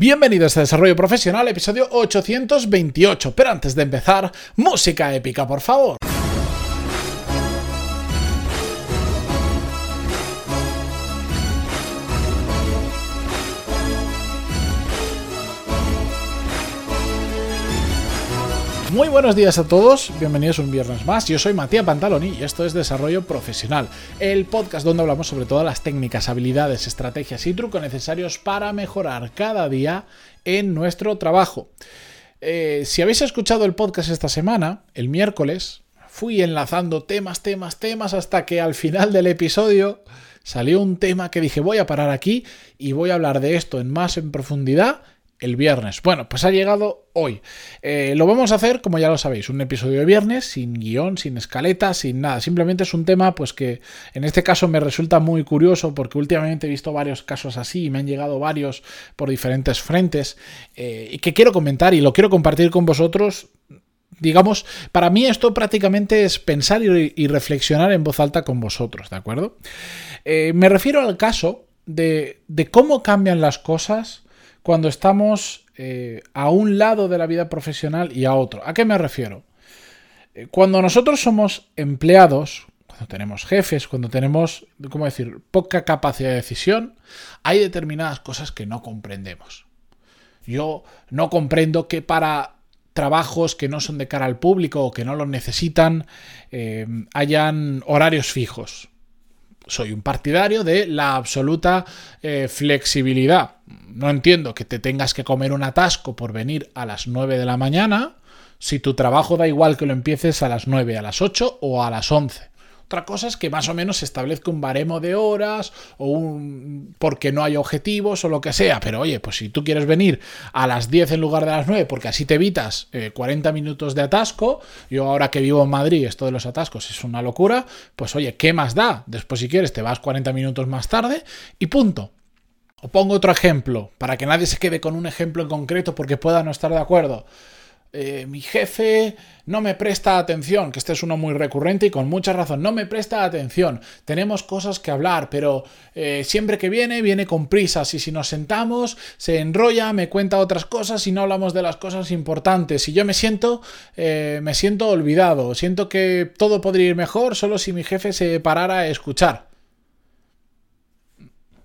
Bienvenidos a Desarrollo Profesional, episodio 828. Pero antes de empezar, música épica, por favor. Muy buenos días a todos, bienvenidos un viernes más. Yo soy Matías Pantaloni y esto es Desarrollo Profesional, el podcast donde hablamos sobre todas las técnicas, habilidades, estrategias y trucos necesarios para mejorar cada día en nuestro trabajo. Eh, si habéis escuchado el podcast esta semana, el miércoles, fui enlazando temas, temas, temas hasta que al final del episodio salió un tema que dije voy a parar aquí y voy a hablar de esto en más en profundidad el viernes. Bueno, pues ha llegado hoy. Eh, lo vamos a hacer, como ya lo sabéis, un episodio de viernes, sin guion, sin escaleta, sin nada. Simplemente es un tema, pues que en este caso me resulta muy curioso, porque últimamente he visto varios casos así y me han llegado varios por diferentes frentes, eh, y que quiero comentar y lo quiero compartir con vosotros. Digamos, para mí esto prácticamente es pensar y, reflexionar en voz alta con vosotros, ¿de acuerdo? Eh, me refiero al caso de, de cómo cambian las cosas cuando estamos eh, a un lado de la vida profesional y a otro. ¿A qué me refiero? Eh, cuando nosotros somos empleados, cuando tenemos jefes, cuando tenemos, ¿cómo decir?, poca capacidad de decisión, hay determinadas cosas que no comprendemos. Yo no comprendo que para trabajos que no son de cara al público o que no los necesitan eh, hayan horarios fijos soy un partidario de la absoluta eh, flexibilidad. No entiendo que te tengas que comer un atasco por venir a las 9 de la mañana si tu trabajo da igual que lo empieces a las 9, a las 8 o a las 11. Otra cosa es que más o menos se establezca un baremo de horas o un porque no hay objetivos o lo que sea. Pero oye, pues si tú quieres venir a las 10 en lugar de las 9 porque así te evitas 40 eh, minutos de atasco, yo ahora que vivo en Madrid, esto de los atascos es una locura, pues oye, ¿qué más da? Después si quieres te vas 40 minutos más tarde y punto. O pongo otro ejemplo, para que nadie se quede con un ejemplo en concreto porque pueda no estar de acuerdo. Eh, mi jefe no me presta atención, que este es uno muy recurrente y con mucha razón, no me presta atención, tenemos cosas que hablar, pero eh, siempre que viene, viene con prisas y si nos sentamos, se enrolla, me cuenta otras cosas y no hablamos de las cosas importantes y yo me siento, eh, me siento olvidado, siento que todo podría ir mejor solo si mi jefe se parara a escuchar.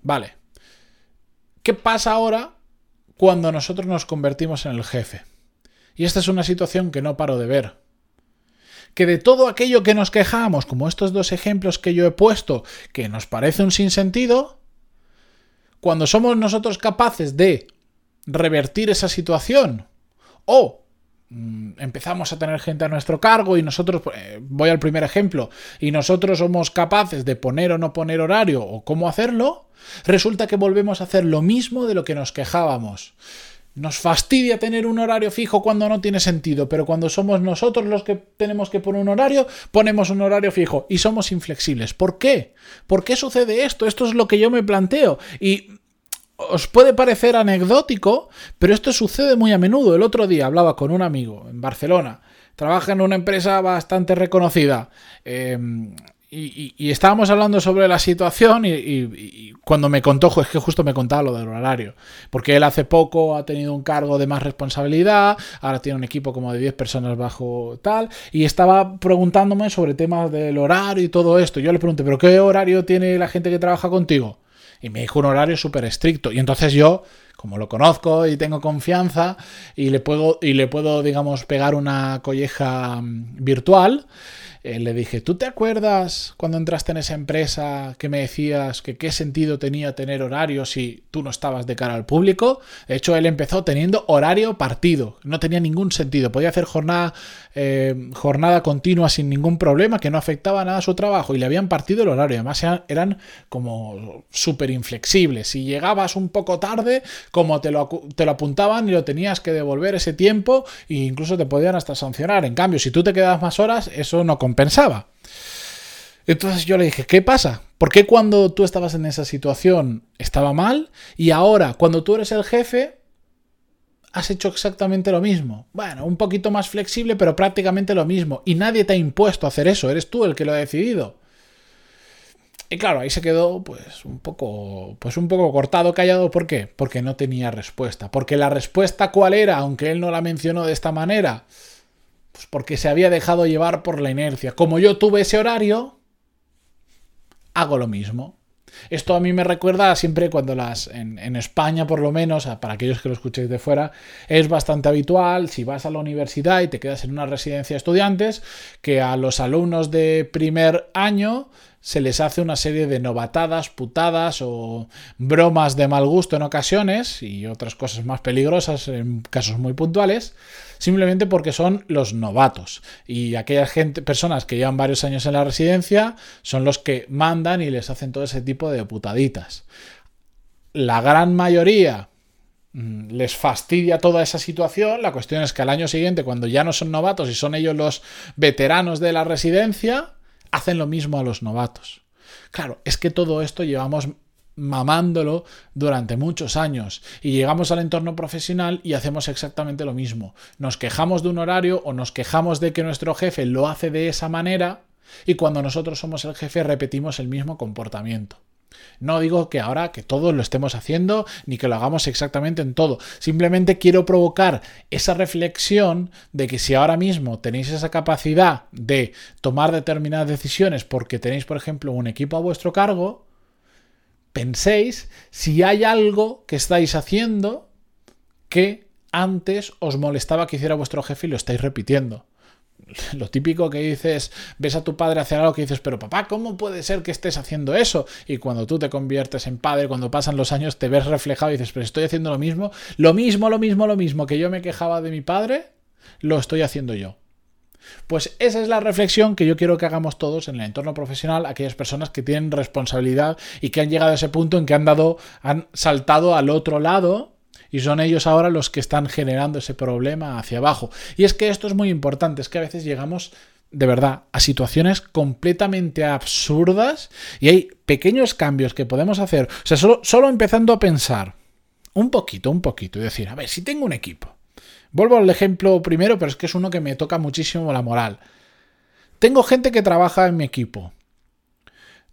Vale. ¿Qué pasa ahora cuando nosotros nos convertimos en el jefe? Y esta es una situación que no paro de ver. Que de todo aquello que nos quejamos, como estos dos ejemplos que yo he puesto, que nos parece un sinsentido, cuando somos nosotros capaces de revertir esa situación o mm, empezamos a tener gente a nuestro cargo y nosotros, eh, voy al primer ejemplo, y nosotros somos capaces de poner o no poner horario o cómo hacerlo, resulta que volvemos a hacer lo mismo de lo que nos quejábamos. Nos fastidia tener un horario fijo cuando no tiene sentido, pero cuando somos nosotros los que tenemos que poner un horario, ponemos un horario fijo y somos inflexibles. ¿Por qué? ¿Por qué sucede esto? Esto es lo que yo me planteo. Y os puede parecer anecdótico, pero esto sucede muy a menudo. El otro día hablaba con un amigo en Barcelona, trabaja en una empresa bastante reconocida. Eh, y, estábamos hablando sobre la situación y, cuando me contó, es que justo me contaba lo del horario, porque él hace poco ha tenido un cargo de más responsabilidad, ahora tiene un equipo como de 10 personas bajo tal, y estaba preguntándome sobre temas del horario y todo esto. Yo le pregunté, ¿pero qué horario tiene la gente que trabaja contigo? Y me dijo un horario súper estricto. Y entonces yo, como lo conozco y tengo confianza, y le puedo, y le puedo digamos, pegar una colleja mm, virtual, eh, le dije, ¿tú te acuerdas cuando entraste en esa empresa que me decías que qué sentido tenía tener horario si tú no estabas de cara al público? De hecho, él empezó teniendo horario partido, no tenía ningún sentido, podía hacer jornada, eh, jornada continua sin ningún problema, que no afectaba nada a su trabajo y le habían partido el horario, además eran, como súper inflexibles. Si llegabas un poco tarde, como te lo, te lo apuntaban y lo tenías que devolver ese tiempo e incluso te podían hasta sancionar. En cambio, si tú te quedabas más horas, eso no pensaba. Entonces yo le dije, ¿qué pasa? ¿Por qué cuando tú estabas en esa situación estaba mal y ahora cuando tú eres el jefe has hecho exactamente lo mismo? Bueno, un poquito más flexible, pero prácticamente lo mismo. Y nadie te ha impuesto hacer eso, eres tú el que lo ha decidido. Y claro, ahí se quedó pues un poco pues un poco cortado, callado, ¿por qué? Porque no tenía respuesta. Porque la respuesta cuál era, aunque él no la mencionó de esta manera, pues porque se había dejado llevar por la inercia. Como yo tuve ese horario, hago lo mismo. Esto a mí me recuerda siempre cuando las, en, España por lo menos, para aquellos que lo escuchéis de fuera, es bastante habitual si vas a la universidad y te quedas en una residencia de estudiantes, que a los alumnos de primer año se les hace una serie de novatadas, putadas o bromas de mal gusto en ocasiones y otras cosas más peligrosas en casos muy puntuales, simplemente porque son los novatos. Y aquellas gente, personas que llevan varios años en la residencia son los que mandan y les hacen todo ese tipo de putaditas. La gran mayoría mm, les fastidia toda esa situación. La cuestión es que al año siguiente, cuando ya no son novatos y son ellos los veteranos de la residencia, hacen lo mismo a los novatos. Claro, es que todo esto llevamos mamándolo durante muchos años y llegamos al entorno profesional y hacemos exactamente lo mismo. Nos quejamos de un horario o nos quejamos de que nuestro jefe lo hace de esa manera y cuando nosotros somos el jefe repetimos el mismo comportamiento. No digo que ahora que todos lo estemos haciendo ni que lo hagamos exactamente en todo. Simplemente quiero provocar esa reflexión de que si ahora mismo tenéis esa capacidad de tomar determinadas decisiones porque tenéis, por ejemplo, un equipo a vuestro cargo, penséis si hay algo que estáis haciendo que antes os molestaba que hiciera vuestro jefe y lo estáis repitiendo. lo típico que dices, ves a tu padre hacer algo que dices, pero papá, ¿cómo puede ser que estés haciendo eso? Y cuando tú te conviertes en padre, cuando pasan los años, te ves reflejado y dices, pero estoy haciendo lo mismo, lo mismo, lo mismo, lo mismo que yo me quejaba de mi padre, lo estoy haciendo yo. Pues esa es la reflexión que yo quiero que hagamos todos en el entorno profesional, aquellas personas que tienen responsabilidad y que han llegado a ese punto en que han dado, han saltado al otro lado y son ellos ahora los que están generando ese problema hacia abajo. Y es que esto es muy importante, es que a veces llegamos de verdad a situaciones completamente absurdas y hay pequeños cambios que podemos hacer, o sea, solo, solo empezando a pensar un poquito, un poquito y decir, a ver, si tengo un equipo. Vuelvo al ejemplo primero, pero es que es uno que me toca muchísimo la moral. Tengo gente que trabaja en mi equipo.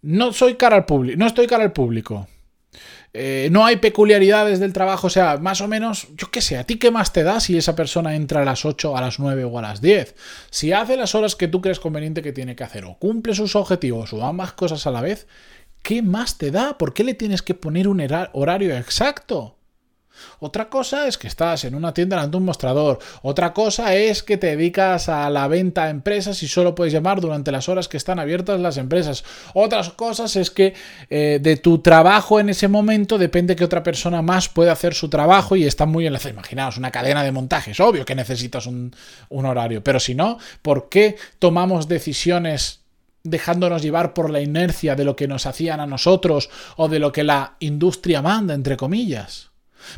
No soy cara al público, no estoy cara al público. Eh, no hay peculiaridades del trabajo, o sea, más o menos, yo qué sé, ¿a ti qué más te da si esa persona entra a las 8, a las 9 o a las 10? Si hace las horas que tú crees conveniente que tiene que hacer o cumple sus objetivos o ambas cosas a la vez, ¿qué más te da? ¿Por qué le tienes que poner un horario exacto? Otra cosa es que estás en una tienda delante de un mostrador. Otra cosa es que te dedicas a la venta a empresas y solo puedes llamar durante las horas que están abiertas las empresas. Otras cosas es que eh, de tu trabajo en ese momento depende que otra persona más pueda hacer su trabajo y está muy enlazado. Imaginaos una cadena de montajes. Obvio que necesitas un, un horario. Pero si no, ¿por qué tomamos decisiones dejándonos llevar por la inercia de lo que nos hacían a nosotros o de lo que la industria manda, entre comillas?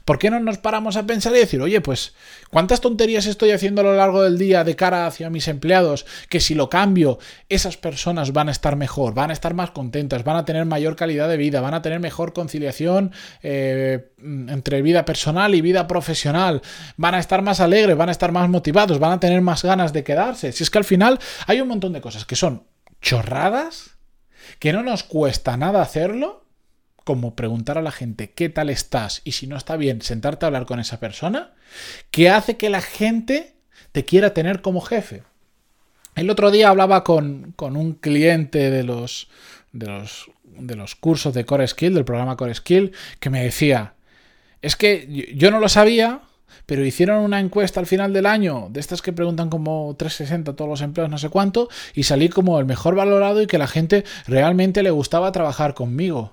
¿Por qué no nos paramos a pensar y decir, oye, pues, ¿cuántas tonterías estoy haciendo a lo largo del día de cara hacia mis empleados que si lo cambio, esas personas van a estar mejor, van a estar más contentas, van a tener mayor calidad de vida, van a tener mejor conciliación eh, entre vida personal y vida profesional, van a estar más alegres, van a estar más motivados, van a tener más ganas de quedarse? Si es que al final hay un montón de cosas que son chorradas, que no nos cuesta nada hacerlo como preguntar a la gente qué tal estás y si no está bien, sentarte a hablar con esa persona, que hace que la gente te quiera tener como jefe. El otro día hablaba con, un cliente de los, de, los, de los cursos de Core Skill, del programa Core Skill, que me decía, es que yo no lo sabía, pero hicieron una encuesta al final del año, de estas que preguntan como 360 a todos los empleos, no sé cuánto, y salí como el mejor valorado y que la gente realmente le gustaba trabajar conmigo.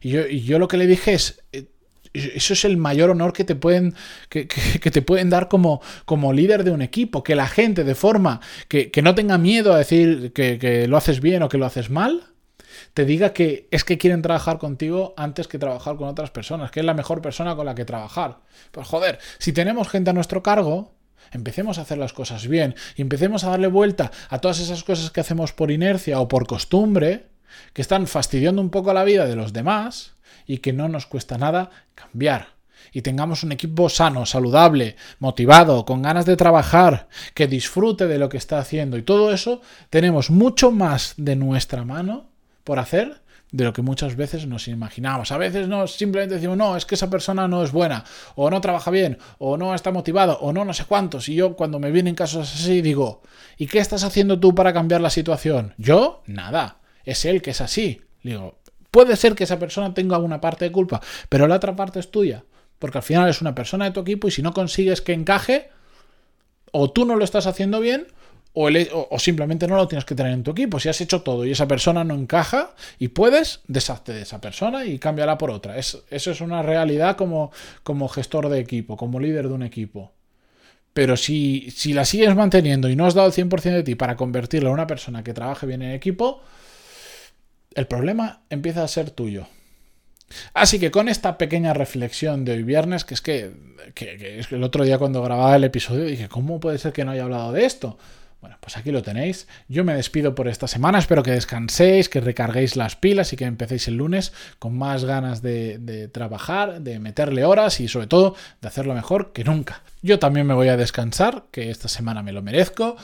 Y yo, lo que le dije es, eh, eso es el mayor honor que te pueden, que, te pueden dar como, como, líder de un equipo, que la gente de forma que, no tenga miedo a decir que, lo haces bien o que lo haces mal, te diga que es que quieren trabajar contigo antes que trabajar con otras personas, que es la mejor persona con la que trabajar. Pues joder, si tenemos gente a nuestro cargo, empecemos a hacer las cosas bien y empecemos a darle vuelta a todas esas cosas que hacemos por inercia o por costumbre, que están fastidiando un poco la vida de los demás y que no nos cuesta nada cambiar. Y tengamos un equipo sano, saludable, motivado, con ganas de trabajar, que disfrute de lo que está haciendo. Y todo eso tenemos mucho más de nuestra mano por hacer de lo que muchas veces nos imaginamos. A veces no simplemente decimos, no, es que esa persona no es buena, o no trabaja bien, o no está motivado, o no no sé cuántos. Y yo cuando me vienen casos así digo, ¿y qué estás haciendo tú para cambiar la situación? Yo, nada. Es él que es así. Digo, puede ser que esa persona tenga una parte de culpa, pero la otra parte es tuya. Porque al final es una persona de tu equipo y si no consigues que encaje, o tú no lo estás haciendo bien, o, simplemente no lo tienes que tener en tu equipo. Si has hecho todo y esa persona no encaja y puedes, deshazte de esa persona y cámbiala por otra. eso es una realidad como, como gestor de equipo, como líder de un equipo. Pero si, si la sigues manteniendo y no has dado el 100% de ti para convertirla en una persona que trabaje bien en equipo, el problema empieza a ser tuyo. Así que con esta pequeña reflexión de hoy viernes, que es que, que, el otro día cuando grababa el episodio dije, ¿cómo puede ser que no haya hablado de esto? Bueno, pues aquí lo tenéis. Yo me despido por esta semana. Espero que descanséis, que recarguéis las pilas y que empecéis el lunes con más ganas de, trabajar, de meterle horas y sobre todo de hacerlo mejor que nunca. Yo también me voy a descansar, que esta semana me lo merezco,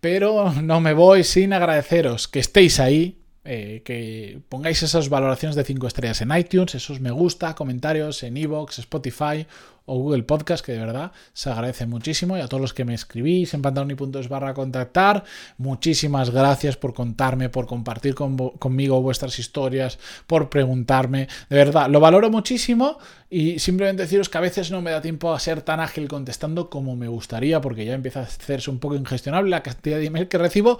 pero no me voy sin agradeceros que estéis ahí, eh, que pongáis esas valoraciones de 5 estrellas en iTunes, esos me gusta, comentarios en Evox, Spotify o Google Podcast, que de verdad se agradece muchísimo. Y a todos los que me escribís en pantaloni.es barra contactar, muchísimas gracias por contarme, por compartir conmigo vuestras historias, por preguntarme. De verdad, lo valoro muchísimo y simplemente deciros que a veces no me da tiempo a ser tan ágil contestando como me gustaría, porque ya empieza a hacerse un poco ingestionable la cantidad de email que recibo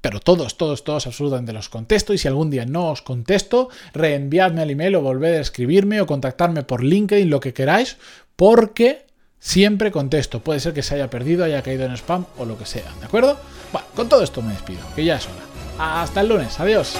pero todos, todos, todos absolutamente los contesto y si algún día no os contesto, reenviadme al email o volved a escribirme o contactarme por LinkedIn, lo que queráis, porque siempre contesto. Puede ser que se haya perdido, haya caído en spam o lo que sea, ¿de acuerdo? Bueno, con todo esto me despido, que ya es hora. Hasta el lunes, adiós.